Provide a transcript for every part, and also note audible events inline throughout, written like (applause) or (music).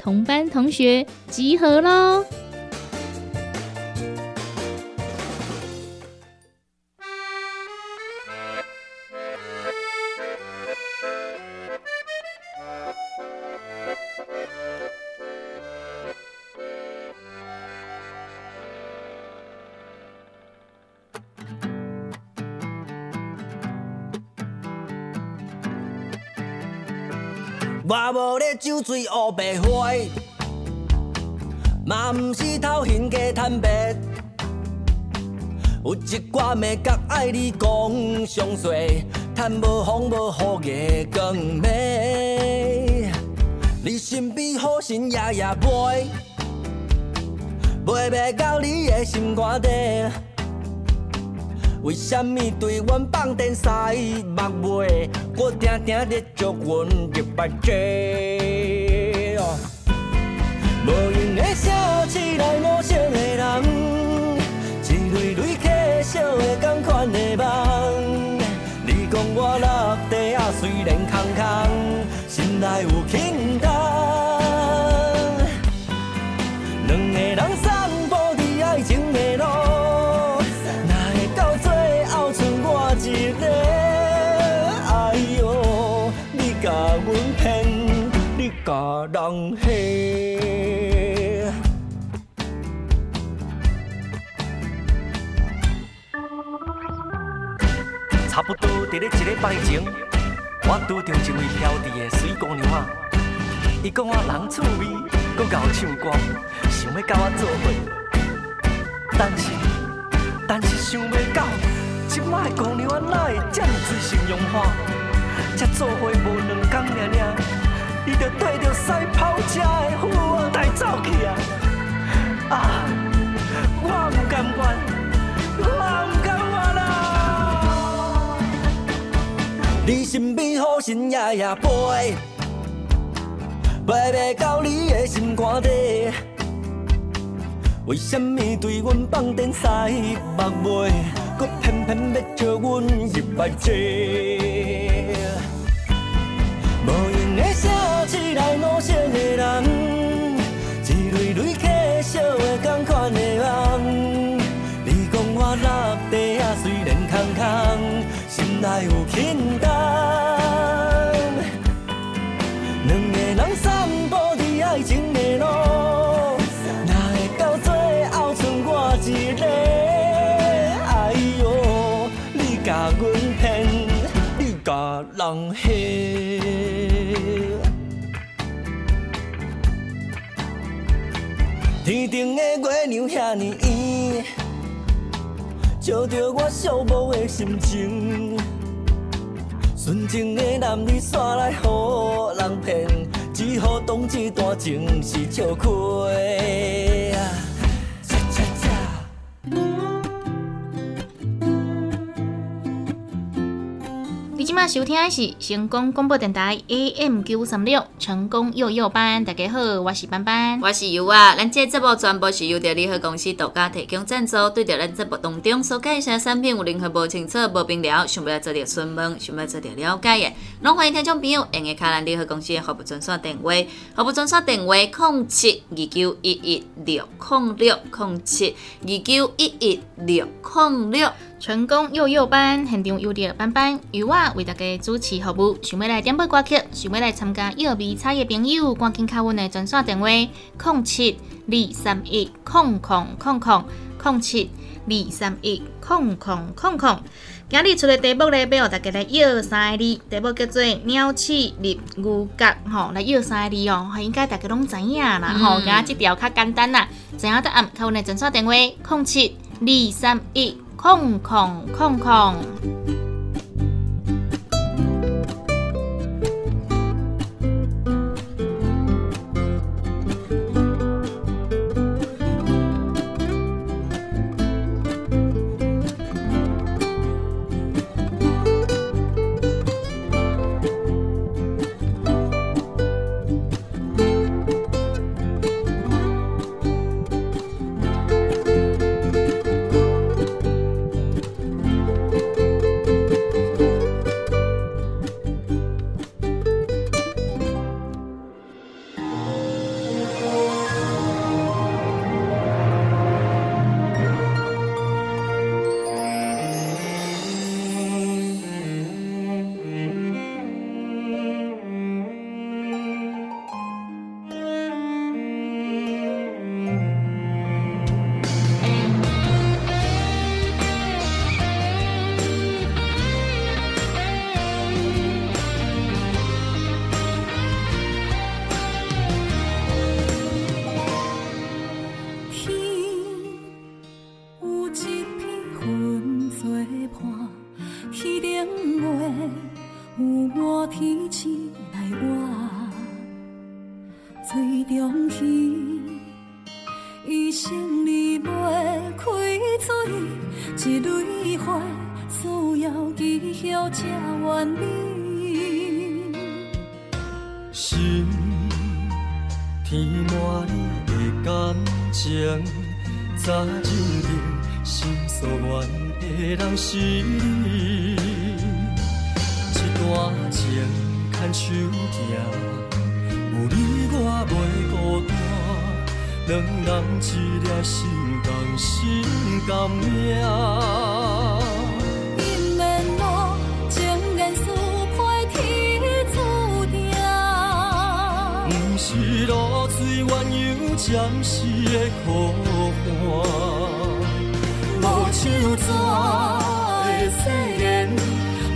同班同学集合喽！酒醉乌白花，嘛毋是偷闲加贪白。有一寡美角爱你讲详细，趁无风无雨的光暝。你身边好心夜夜陪，陪袂到你的心肝底。为什么对阮放电西目尾，搁定定咧祝阮入白纸？无用的笑起来无声的人，一蕊蕊客笑的同款的梦。你讲我落地啊，虽然空空，心内有轻伫咧一个拜前，我拄着一位漂伫的水姑娘啊。伊讲我人趣味，搁会唱歌，想要甲我做伙，但是，但是想袂到。即摆姑娘啊，哪会这么水性杨花？才做伙无两工尔尔，伊就对着驶跑车的富二代走去啊！啊，我唔甘愿，你身边好心夜夜陪，陪袂到你的心肝底。为什么对阮放电西目眉？搁偏偏要招阮入白痴，心内有轻重。两个人散步伫爱情的路，哪会到最后剩我一个？甲阮骗，你甲人骗。天顶的月亮遐尼圆，照着我寂寞的心情。纯情的男女煞来好人骗，只好当这段情是笑开。麦收听的是成功广播电台 AM 九三六成功幼幼班，大家好，我是班班，我是尤啊。咱这节目全部是由着联合公司独家提供赞助。对着咱节目当中所介绍的产品有任何不清楚、不明了，想要做着询问、想要做着了解的，拢欢迎听众朋友用个卡兰联合公司的服务专线电话，服务专线电话：零七二九一一六零六零七二九一一六零六。成功幼幼班现场有着班班，由我为大家主持服务。想要来点播歌曲，想要来参加幼儿比赛的朋友，赶紧敲阮的专线电话：零七二三一空空空空零七二三一空空空空。今日出的题目咧，要互大家来约三个字，题目叫做“鸟鼠立牛角”吼，来约三个字哦，应该大家拢知影啦吼。今日这条较简单啦，知影答案，敲阮的专线电话：零七二三一。空空空空，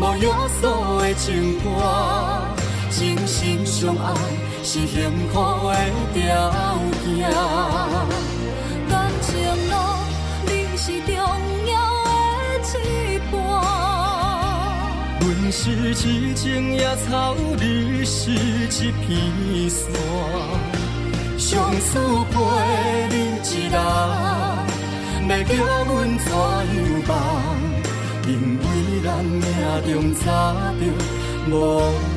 无约束的情歌，真心相爱是幸福的条件。感情路，你是重要的一半。阮是一丛野草，你是一片山，相思陪你一人，要叫阮怎样办？咱命中早着无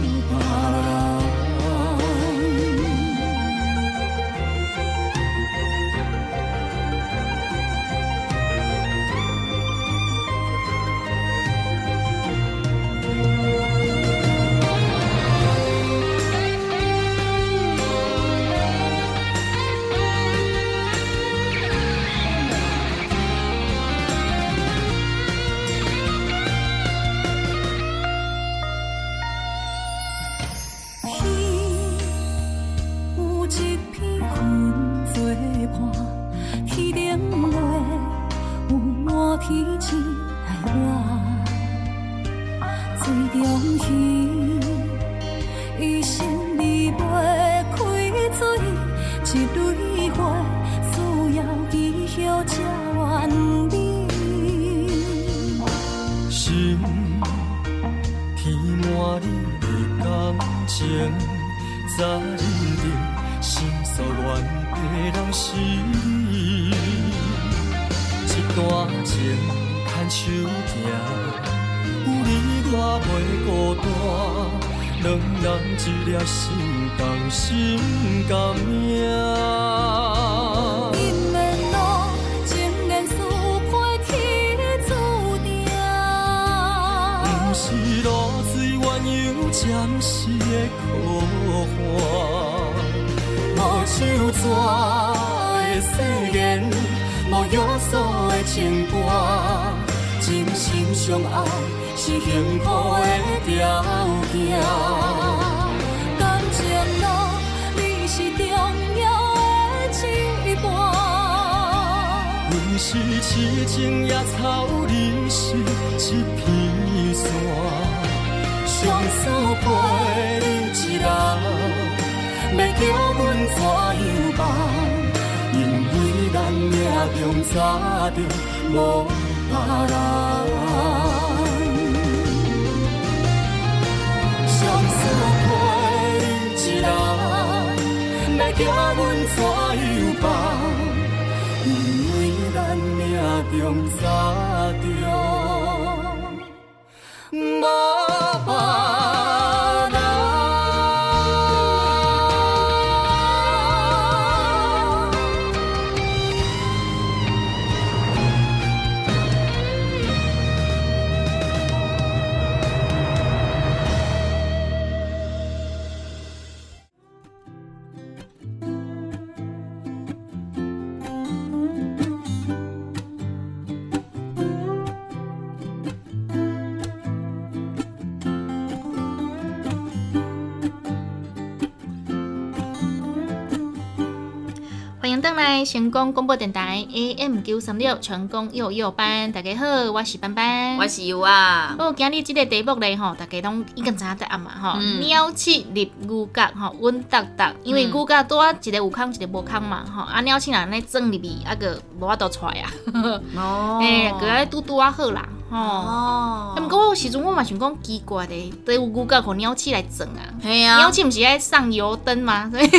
情，在定心所愿的人是你。一段情牵手行，有你我袂孤单，两人一粒心同心共命。鸯暂时的苦寒，无手纸的誓言，无约束的情歌，真心相爱是幸福的条件。感情路，你是重要的一半。阮是痴情野草，你是一片山，相思陪一人，要叫阮怎样办？因为咱命中早着无别人。相思陪一人，要叫阮怎样办？因为咱命中早着成功广播电台 AM 九三六成功幼幼班，大家好，我是班班，我是优啊，哦，今日这个题目咧吼，大家拢已经知影答案嘛吼。嗯鸟鼠入牛角吼，稳当当，因为嗯牛角拄啊一个有空，一个无空嘛吼。啊，鸟鼠若安尼装入去，啊个无法度出来啊。哦诶，(laughs) 个爱拄拄啊好啦，吼。哦啊，毋过我有时阵我嘛想讲奇怪的，都有牛角互鸟鼠来整啊。嘿啊鸟，鼠毋是爱上油灯吗？所 (laughs) 以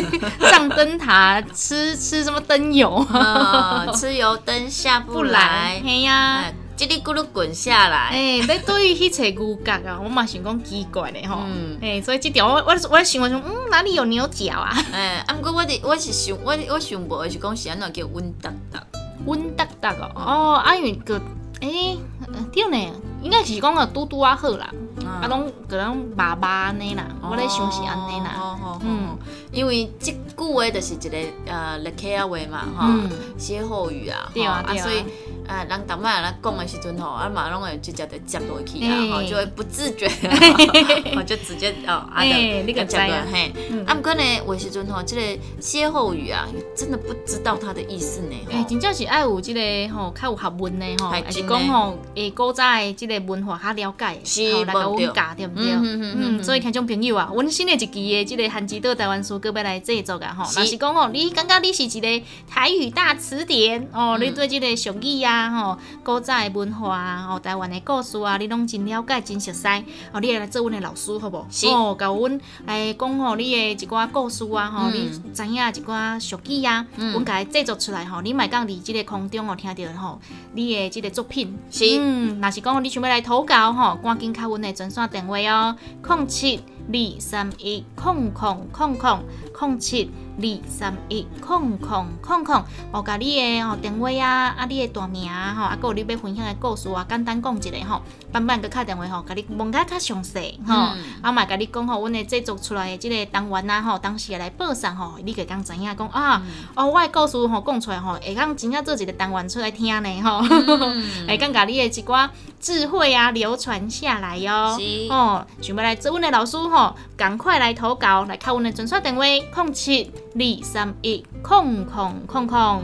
上灯塔吃吃什么灯油 (laughs) 吃油灯下不不来来，，嘿呀哎。叽里咕噜滚下来。哎，你对于迄撮牛角啊，我嘛想讲奇怪的吼。嗯哎，所以这条我我我想我想，嗯，哪里有牛角啊？哎，啊，毋过我伫我是想，我我想无的是讲是安怎叫温达达。温达达哦，哦，啊，因为个，诶、呃对呢，应该是讲个拄拄啊好啦，啊，拢个拢麻麻安尼啦，我咧想是安尼啦，嗯。因为即句话就是一个呃勒客啊话嘛，吼嗯，歇后语啊，对啊啊。所以呃人逐摆人讲的时阵吼，啊嘛拢会直接就接落去啊，就会不自觉地，(laughs) 吼就直接哦，啊哎你就接落嘿嗯，啊毋过呢，有的时阵吼，即个歇后语啊，真的不知道它的意思呢，诶、吼。真正是爱有即、个吼，较有学问的吼，还是讲吼，诶，古早的即个文化较了解，是吼，来甲无对阮教对毋对？嗯嗯嗯嗯所以听众朋友啊，阮新的一期的即个韩之岛台湾书，搁要来制作啊吼。是。若是讲吼，你感觉你是一个台语大词典哦，嗯。你对即个俗语啊吼，古早的文化啊，吼，台湾的故事啊，你拢真了解、真熟悉，哦，你会来做阮的老师好无？是。哦，甲阮来讲吼，你的一寡故事啊，吼，嗯。你知影一寡俗语啊，阮甲伊制作出来吼，你咪讲伫即个空中哦听到吼，你的即个作品。是。嗯，若是讲你想要来投稿吼，赶紧敲阮的专线电话哦，零七二三一空空空空零七二三一空空空空，我，甲你的吼电话啊，啊你的大名啊吼，啊，还有你要分享的故事啊，简单讲一下吼，慢慢个敲电话吼，甲你问甲较详细吼，嗯啊嘛甲你讲吼，阮的制作出来的即个单元啊吼，当时会来报上吼，你会讲知影讲啊，哦，我的故事吼讲出来吼，会讲真正做一个单元出来听呢吼。(laughs) 会讲甲你的一寡智慧啊流传下来哟、是哦，想要来做阮的老师吼，赶快来投稿，来敲阮的专线电话：零七二三一空空空空。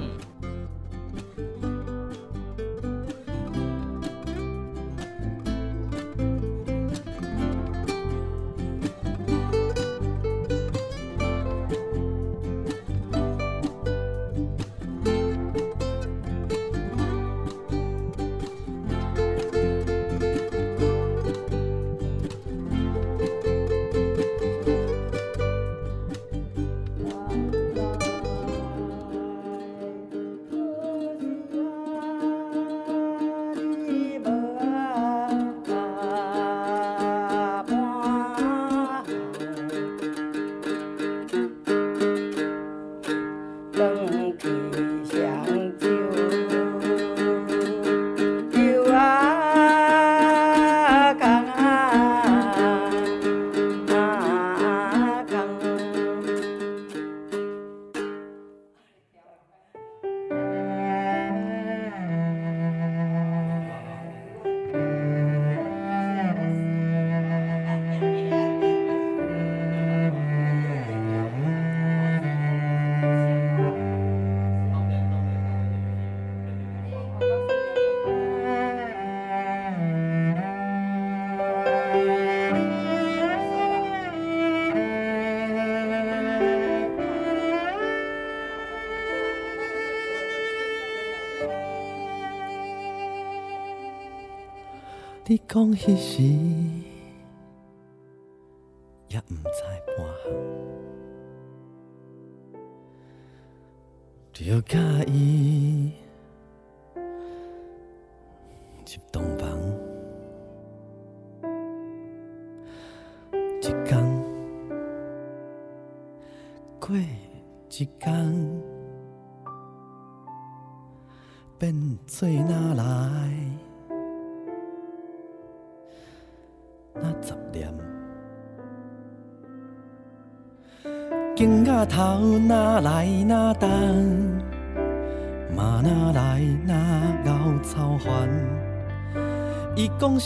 你讲迄时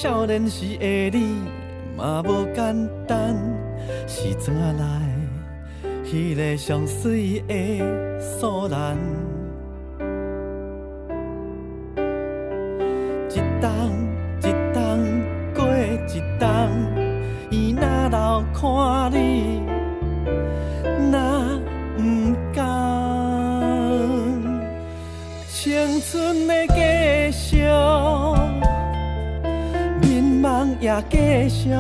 少年时的你嘛无简单，是怎啊来？迄、个上水的素兰，一冬一冬过一冬，伊哪留看你，继续，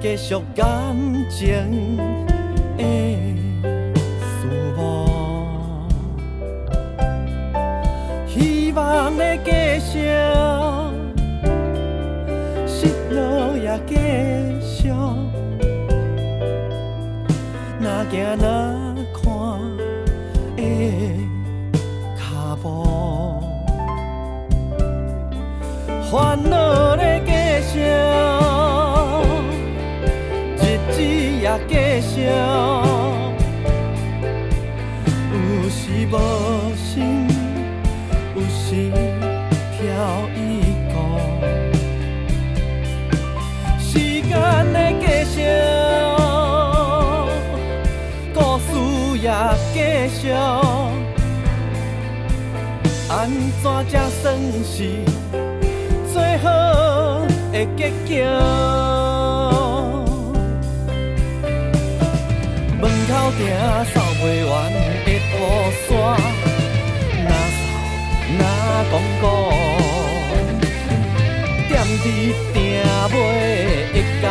继续感情的思慕，希望的继续，失落也继续，若行若继续，有时无心，有时飘逸过，时间咧继续，故事也继续，安怎才算是？最好的结局。定扫袂完的雨伞，哪扫哪讲讲，踮伫埕尾的甲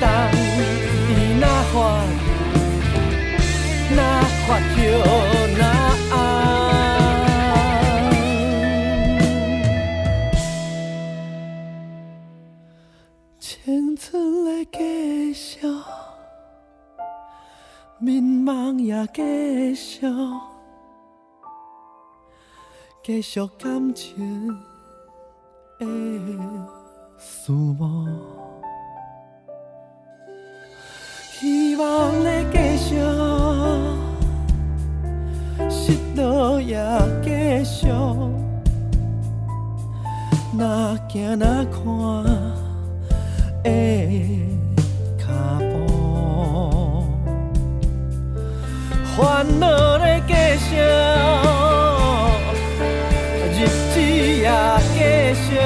冬，伊哪发哪发摇哪迷茫也继续，继续感情的事物，希望的继续，失落也继续，若行若看。的烦恼的继续，日子也继续，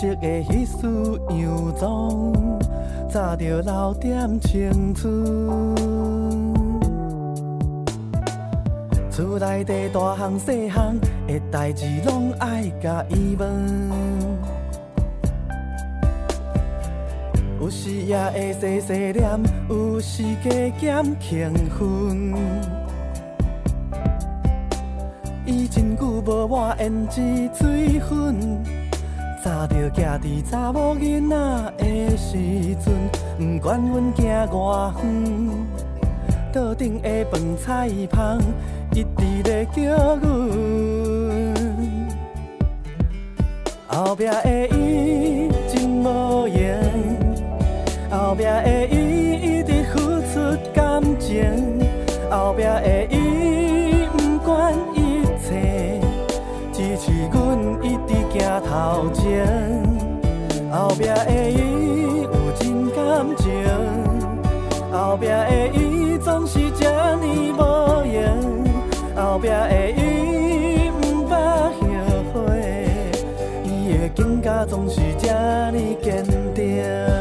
色的迄丝洋装，早着留点青春。厝内底大项细项的代志，拢爱甲伊问。有时也会细细念，有时加减轻分。伊真久无抹胭脂水粉，早着徛伫查某囡仔的时阵，不管阮行偌远，桌顶的饭菜芳，一直咧叫阮。后壁的伊真无用，后壁的伊一直付出感情，后壁的伊头前后壁的伊有真感情后壁的伊总是这呢无闲后壁的伊不曾后悔伊的囡仔总是这呢坚定。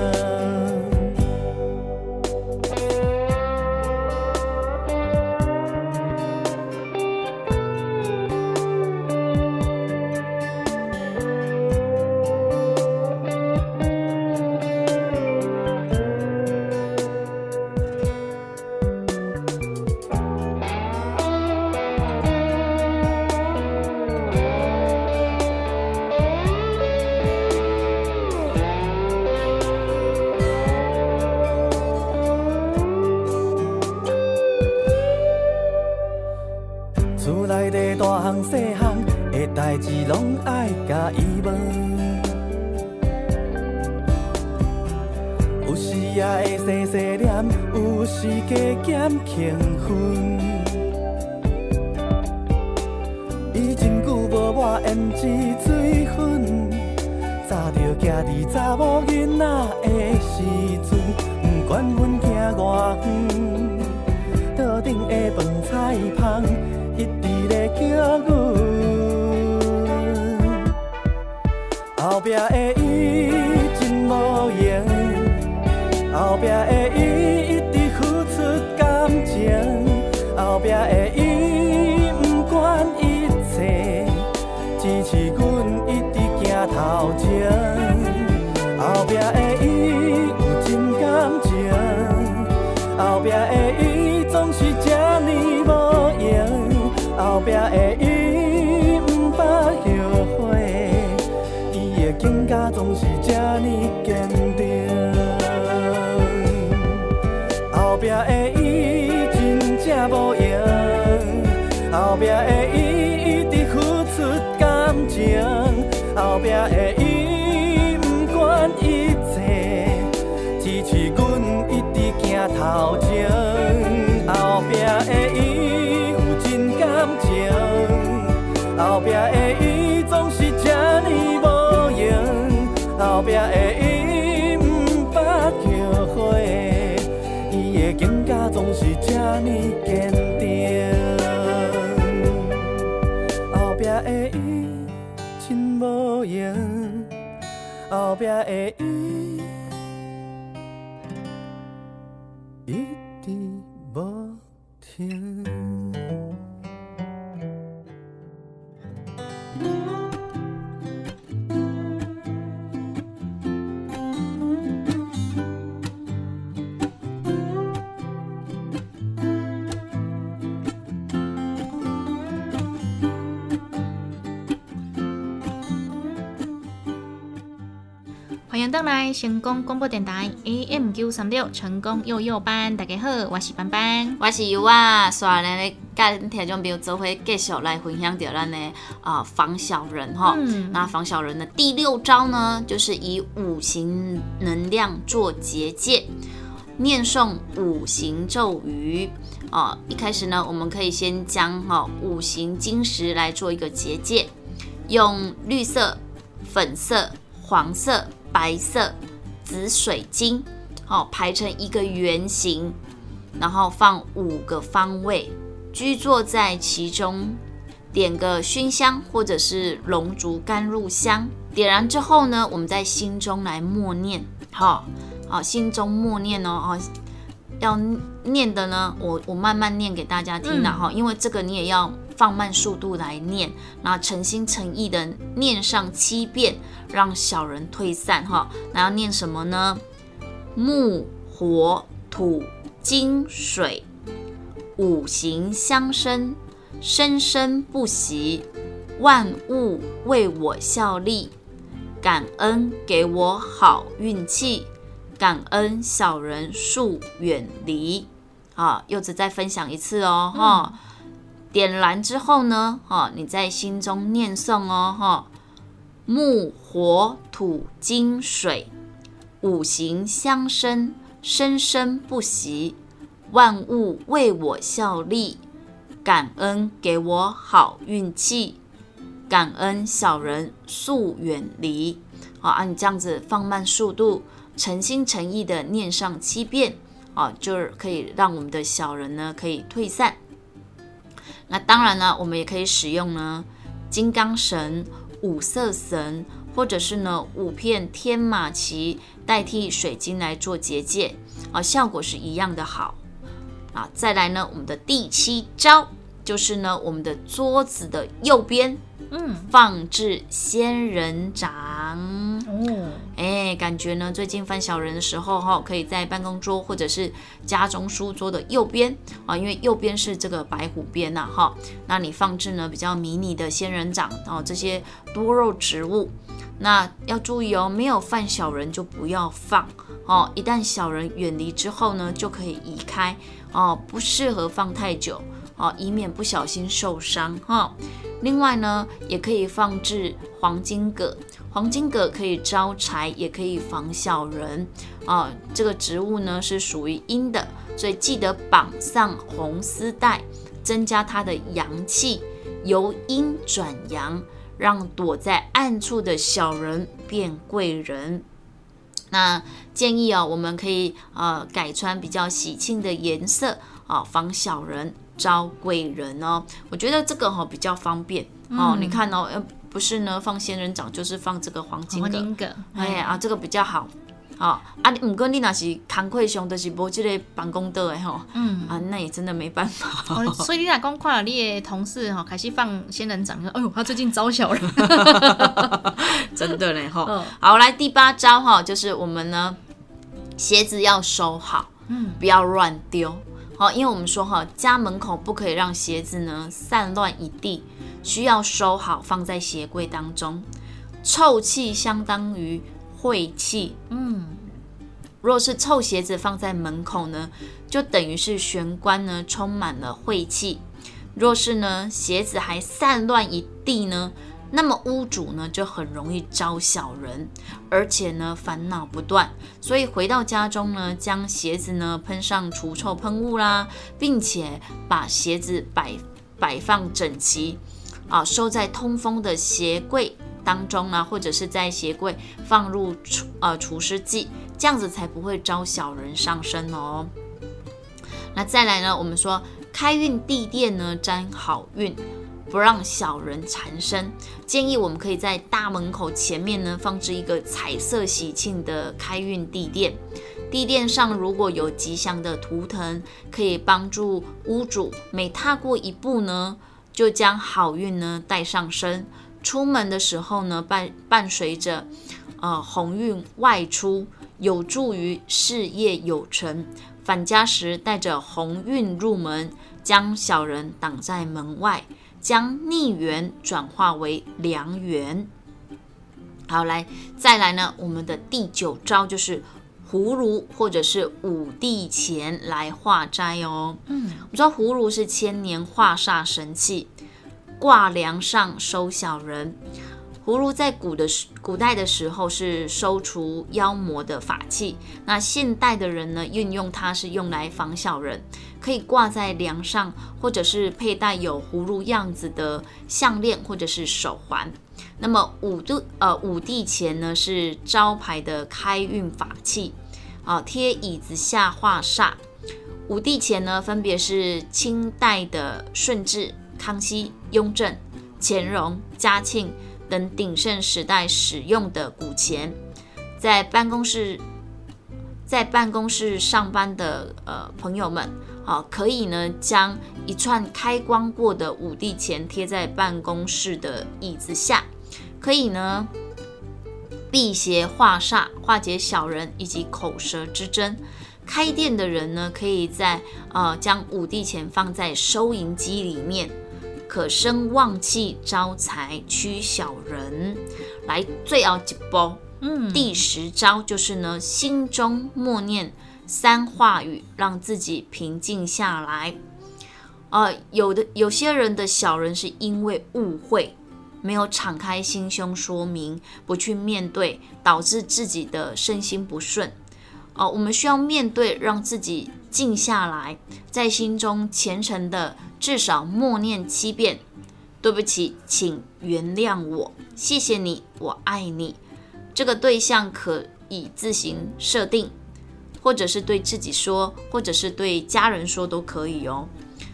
呢坚定。后壁的伊真无用，后壁的伊登来成功广播电台 AM 九三六成功幼幼班，大家好，我是班班。我是尤啊，刷来咧，甲咱听众朋友做伙继续来分享着咱的啊防小人哈。嗯那防小人的第六招呢，就是以五行能量做结界，念诵五行咒语。哦，一开始呢，我们可以先将哈、五行金石来做一个结界，用绿色、粉色、黄色、白色、紫水晶，好、排成一个圆形，然后放五个方位，居坐在其中，点个熏香或者是龙竹甘露香。点燃之后呢，我们在心中来默念，好、好，心中默念哦，哦，要念的呢，我我慢慢念给大家听的，哈、因为这个你也要放慢速度来念，那诚心诚意的念上七遍，让小人退散哈。那要念什么呢？木、火、土、金、水，五行相生，生生不息，万物为我效力，感恩给我好运气，感恩小人速远离。啊，柚子再分享一次哦，哈、点燃之后呢，哈、你在心中念诵哦，哈、木、火、土、金、水，五行相生，生生不息，万物为我效力，感恩给我好运气，感恩小人速远离。好，按、你这样子放慢速度，诚心诚意的念上七遍。啊，就是可以让我们的小人呢可以退散。那当然呢，我们也可以使用呢金刚绳、五色绳，或者是呢五片天马旗代替水晶来做结界，啊，效果是一样的好。啊，再来呢，我们的第七招就是呢，我们的桌子的右边，嗯，放置仙人掌。哦，哎，感觉呢，最近犯小人的时候哈，可以在办公桌或者是家中书桌的右边啊，因为右边是这个白虎边呐哈。那你放置呢比较迷你的仙人掌哦，这些多肉植物。那要注意哦，没有犯小人就不要放哦。一旦小人远离之后呢，就可以移开哦，不适合放太久哦，以免不小心受伤哈。另外呢，也可以放置黄金葛，黄金葛可以招财，也可以防小人啊。这个植物呢是属于阴的，所以记得绑上红丝带，增加它的阳气，由阴转阳。让躲在暗处的小人变贵人。那建议啊，我们可以呃改穿比较喜庆的颜色啊，防小人招贵人哦。我觉得这个哈比较方便哦。你看哦，呃不是呢放仙人掌，就是放这个黄金葛。黄金葛，哎啊，这个比较好。哦啊，毋过你若是工课上就是无即个办公桌的吼，嗯，啊，那也真的没办法。哦，(laughs) 所以你若讲看了你的同事吼开始放仙人掌，说哎呦，他最近招小人，(laughs) 真的嘞哈。嗯好，来第八招哈，就是我们呢鞋子要收好，嗯，不要乱丢。好，因为我们说哈，家门口不可以让鞋子呢散乱一地，需要收好放在鞋柜当中。臭气相当于晦气，嗯，若是臭鞋子放在门口呢，就等于是玄关呢充满了晦气。若是呢鞋子还散乱一地呢，那么屋主呢就很容易招小人，而且呢烦恼不断。所以回到家中呢，将鞋子呢喷上除臭喷雾啦，并且把鞋子摆摆放整齐，啊，收在通风的鞋柜当中呢，或者是在鞋柜放入除呃除湿剂，这样子才不会招小人上身哦。那再来呢，我们说开运地垫呢沾好运，不让小人缠身。建议我们可以在大门口前面呢放置一个彩色喜庆的开运地垫，地垫上如果有吉祥的图腾，可以帮助屋主每踏过一步呢，就将好运呢带上身。出门的时候呢，伴伴随着呃鸿运外出，有助于事业有成。返家时带着鸿运入门，将小人挡在门外，将逆缘转化为良缘。好，来再来呢，我们的第九招就是葫芦或者是五帝钱来化斋哦。嗯，我知道葫芦是千年化煞神器，挂梁上收小人。葫芦在古的古代的时候是收除妖魔的法器，那现代的人呢，运用它是用来防小人，可以挂在梁上，或者是佩戴有葫芦样子的项链或者是手环。那么五度呃五帝钱呢是招牌的开运法器，啊贴椅子下化煞。五帝钱呢分别是清代的顺治、康熙、雍正、乾隆、嘉庆。等鼎盛时代使用的古钱，在办公室在办公室上班的呃朋友们，啊，可以呢将一串开光过的五帝钱贴在办公室的椅子下，可以呢辟邪化煞、化解小人以及口舌之争。开店的人呢，可以在呃将五帝钱放在收银机里面。可生旺气、招财、驱小人。来，最后一步，嗯，第十招就是呢，心中默念三话语，让自己平静下来。呃，有的有些人的小人是因为误会，没有敞开心胸说明，不去面对，导致自己的身心不顺。哦，我们需要面对，让自己静下来，在心中虔诚的。至少默念七遍：“对不起，请原谅我，谢谢你，我爱你。”这个对象可以自行设定，或者是对自己说，或者是对家人说都可以哦。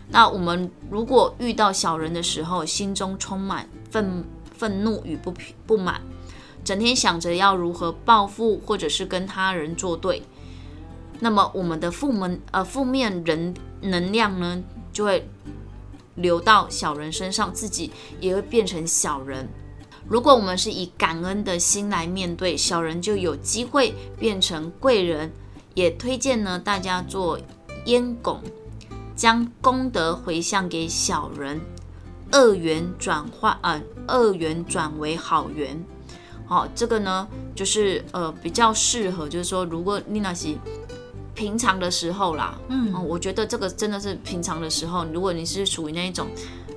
那我们如果遇到小人的时候，心中充满愤愤怒与不不满，整天想着要如何报复，或者是跟他人作对，那么我们的负门呃负面人能量呢，就会流到小人身上，自己也会变成小人。如果我们是以感恩的心来面对，小人就有机会变成贵人。也推荐呢大家做烟拱，将功德回向给小人，恶缘转换啊，恶缘转为好缘。好、这个呢就是呃比较适合，就是说如果你那些平常的时候啦，嗯哦，我觉得这个真的是平常的时候，如果你是属于那一种，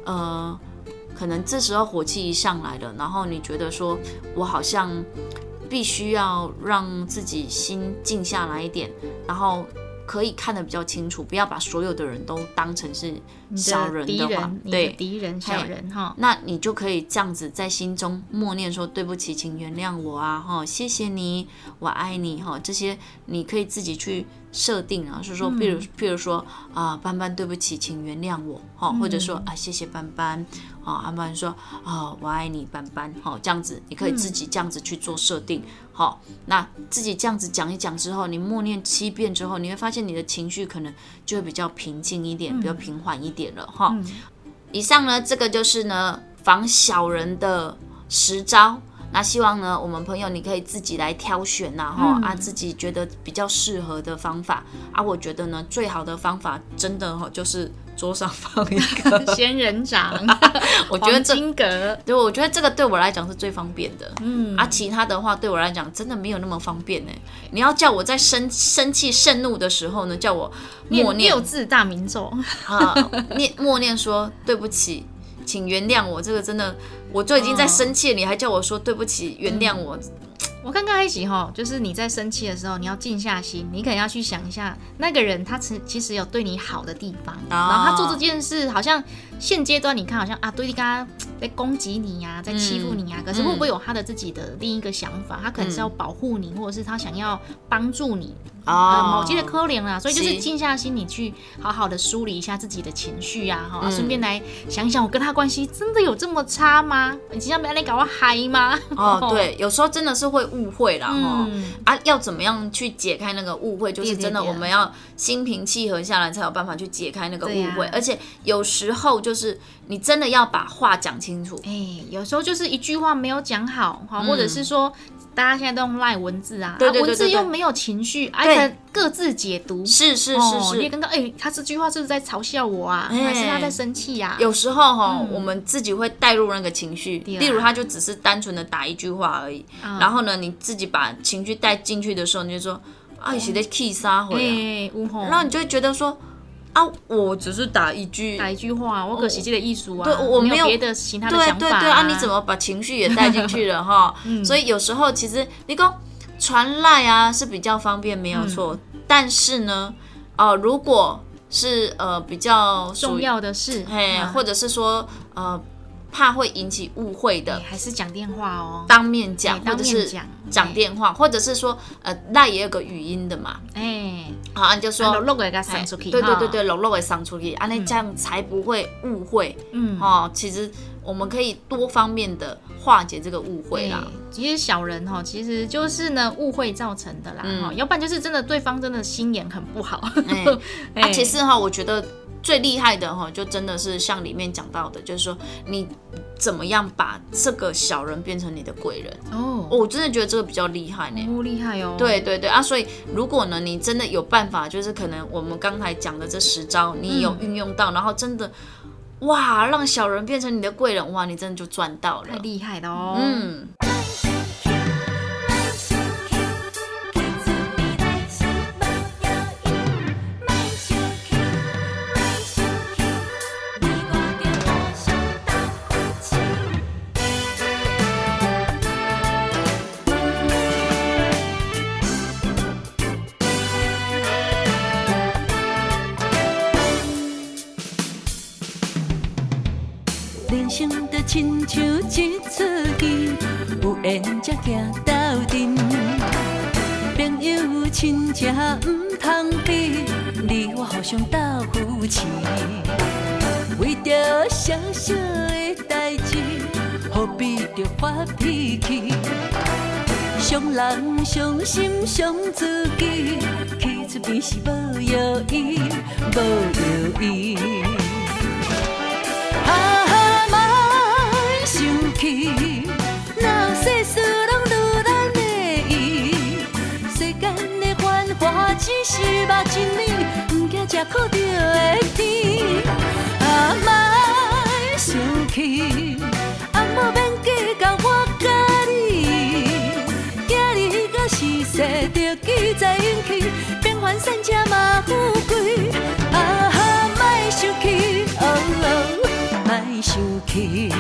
呃，可能这时候火气一上来了，然后你觉得说我好像必须要让自己心静下来一点，然后可以看得比较清楚，不要把所有的人都当成是小人的话人，，对，敌人小人哈，那你就可以这样子在心中默念说：“对不起，请原谅我啊，哈，谢谢你，我爱你，哈。”这些你可以自己去设定啊，是说，譬如，譬如说啊，斑斑，对不起，请原谅我，哈，或者说啊，谢谢斑斑，啊，斑斑说啊，我爱你，斑斑，哈，这样子你可以自己这样子去做设定，好，那自己这样子讲一讲之后，你默念七遍之后，你会发现你的情绪可能就会比较平静一点，比较平缓一点了，哈。以上呢，这个就是呢防小人的十招。那希望呢，我们朋友你可以自己来挑选呐、哈、啊，自己觉得比较适合的方法啊。我觉得呢，最好的方法真的哈，就是桌上放一个。(laughs) 仙人掌，(laughs) 我觉得这黄金格，对，我觉得这个对我来讲是最方便的。嗯啊，其他的话对我来讲真的没有那么方便呢。你要叫我在生生气、盛怒的时候呢，叫我默念六字大明咒，(laughs) 啊，念默念说对不起，请原谅我。这个真的，我就已经在生气了，你还叫我说对不起，原谅我。我刚刚一起哈，就是你在生气的时候，你要静下心，你可能要去想一下，那个人他其其实有对你好的地方，然后他做这件事，好像现阶段你看好像啊，对你刚刚在攻击你呀、在欺负你呀、可是会不会有他的自己的另一个想法？他可能是要保护你，或者是他想要帮助你。呃，哦某些的可怜啦，所以就是是静下心，你去好好的梳理一下自己的情绪啊，哈、嗯顺便来想一想，我跟他关系真的有这么差吗？你今天没来搞我嗨吗？哦，(laughs) 对，有时候真的是会误会啦，哈、嗯啊，要怎么样去解开那个误会？就是真的，我们要心平气和下来，才有办法去解开那个误会。而且有时候就是你真的要把话讲清楚。哎、有时候就是一句话没有讲好，哈、或者是说大家现在都用赖文字啊，文字又没有情绪，啊，对。可能各自解读。是是哦是是，你也刚刚哎，他这句话是不是在嘲笑我啊？哎。还是他在生气呀、有时候哈，我们自己会带入那个情绪，例如他就只是单纯的打一句话而已，嗯然后呢，你自己把情绪带进去的时候，你就说啊，你是在哎，呜吼，然后你就会觉得说啊，我只是打一句，打一句话，我可惜这个艺术啊，对我没有别的其他的对想法、对对啊，你怎么把情绪也带进去了哈？嗯 (laughs) 所以有时候其实你讲传赖啊是比较方便，没有错，嗯但是呢，呃，如果是呃比较重要的事？嘿，嗯或者是说呃怕会引起误会的哎，还是讲电话哦。当面讲，或者是面讲讲电话，或者是说呃那也有个语音的嘛，哎，好，你就说。对对对哈对，，漏漏会上出去，啊，那这样才不会误会嗯，哦。其实我们可以多方面的化解这个误会啦。其实小人哈，其实就是呢误会造成的啦，嗯哈、要不然就是真的对方真的心眼很不好。哎 (laughs) 哎啊，其实哈，我觉得最厉害的哈，就真的是像里面讲到的，就是说你怎么样把这个小人变成你的贵人。哦，我真的觉得这个比较厉害呢。哦，厉害哦。对对对啊，所以如果呢，你真的有办法，就是可能我们刚才讲的这十招，你有运用到，然后真的哇，让小人变成你的贵人，哇，你真的就赚到了太。厉害了哦。嗯，人生就亲像一出戏，有缘才行到阵。朋友亲情毋通比，你我互相斗扶持。为着小小的代志，何必着发脾气？伤人伤心伤自己，去出边是无药医，无药医。是目一年，毋惊吃苦着的甜。啊，莫生气，啊，莫免计较我甲你。今日到时势着记在引起，变幻散车嘛富贵。啊，莫生气，哦哦，莫生气。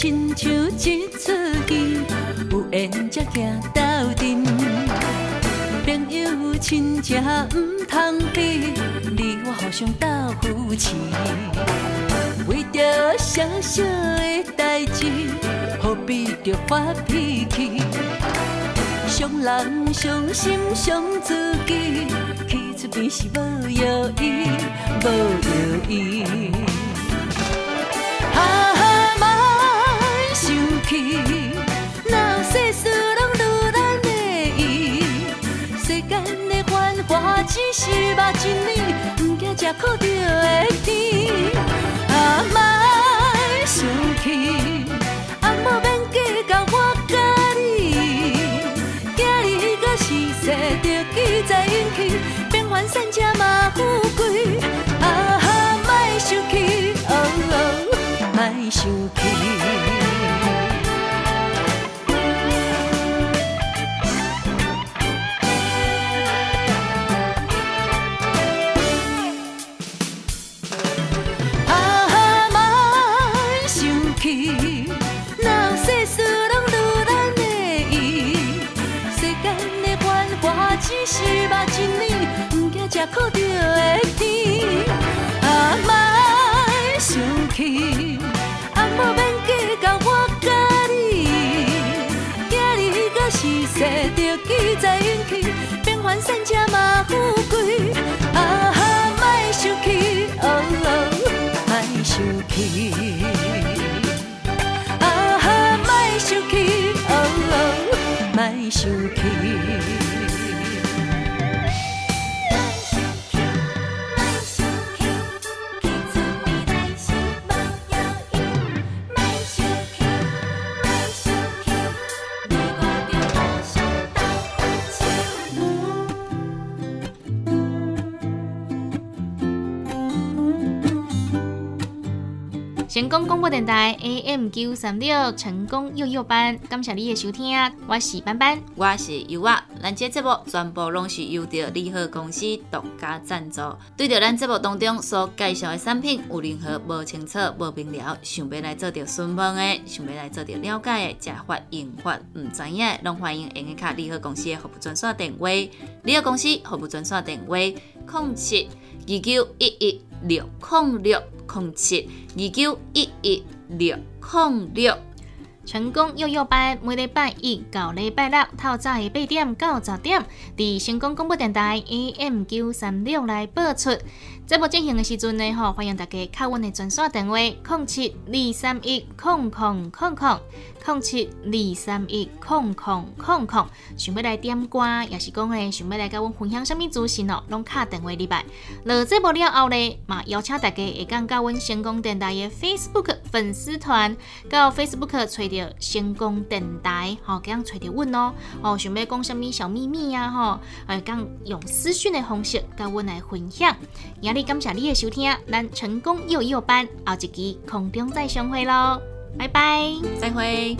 亲像一出戏，有缘才行斗阵。朋友亲情毋通比，你我互相斗扶持。为着小小的代志，何必着发脾气？伤人伤心伤自己，去出边是无药医，无药医。生气，哪有世事拢如咱的意？世间的繁华只是目一年，毋惊吃苦着的甜。啊，莫生气，啊，莫免计较我甲你。今日到时势着记在引起，变幻散车嘛富是目一年，毋惊吃苦着的甜。啊，莫生气，啊，莫免计较我甲你。今日到时势着记在引起，变幻散车嘛富贵。啊，莫生气，哦哦，莫生气。啊，莫生气，哦哦，莫生气。成功广播电台 AM 九三六成功幼幼班，感谢你的收听，我是班班。我是优啊，咱这节目全部拢是由着利好公司独家赞助。对着咱节目当中所介绍的产品有任何无清楚、无明了，想要来做着询问的，想要来做着了解的，食法用法毋知影，拢欢迎用卡利好公司的服务专线电话。利好公司服务专线电话：零七二九一一六零六空七二九一一六空六。成功幼幼班每礼拜一到礼拜六透早的八点到十点，伫成功广播电台 AM 九三六来播出。节目进行的时阵呢，吼，欢迎大家敲阮的专线电话：零七二三一空空空空空七二三一空空空空，想要来点歌，也是讲诶，想要来甲我分享什么资讯哦，拢卡电话礼拜。那这部了后咧，嘛邀请大家会讲甲阮成功电台的 Facebook 粉丝团，到 Facebook 找着成功电台，吼、这样找着阮哦，哦，想要讲什么小秘密啊，吼、哦，讲用私讯的方式甲我来分享。今日感谢你的收听，咱成功又一班后一期空中再相会喽。拜拜。再会。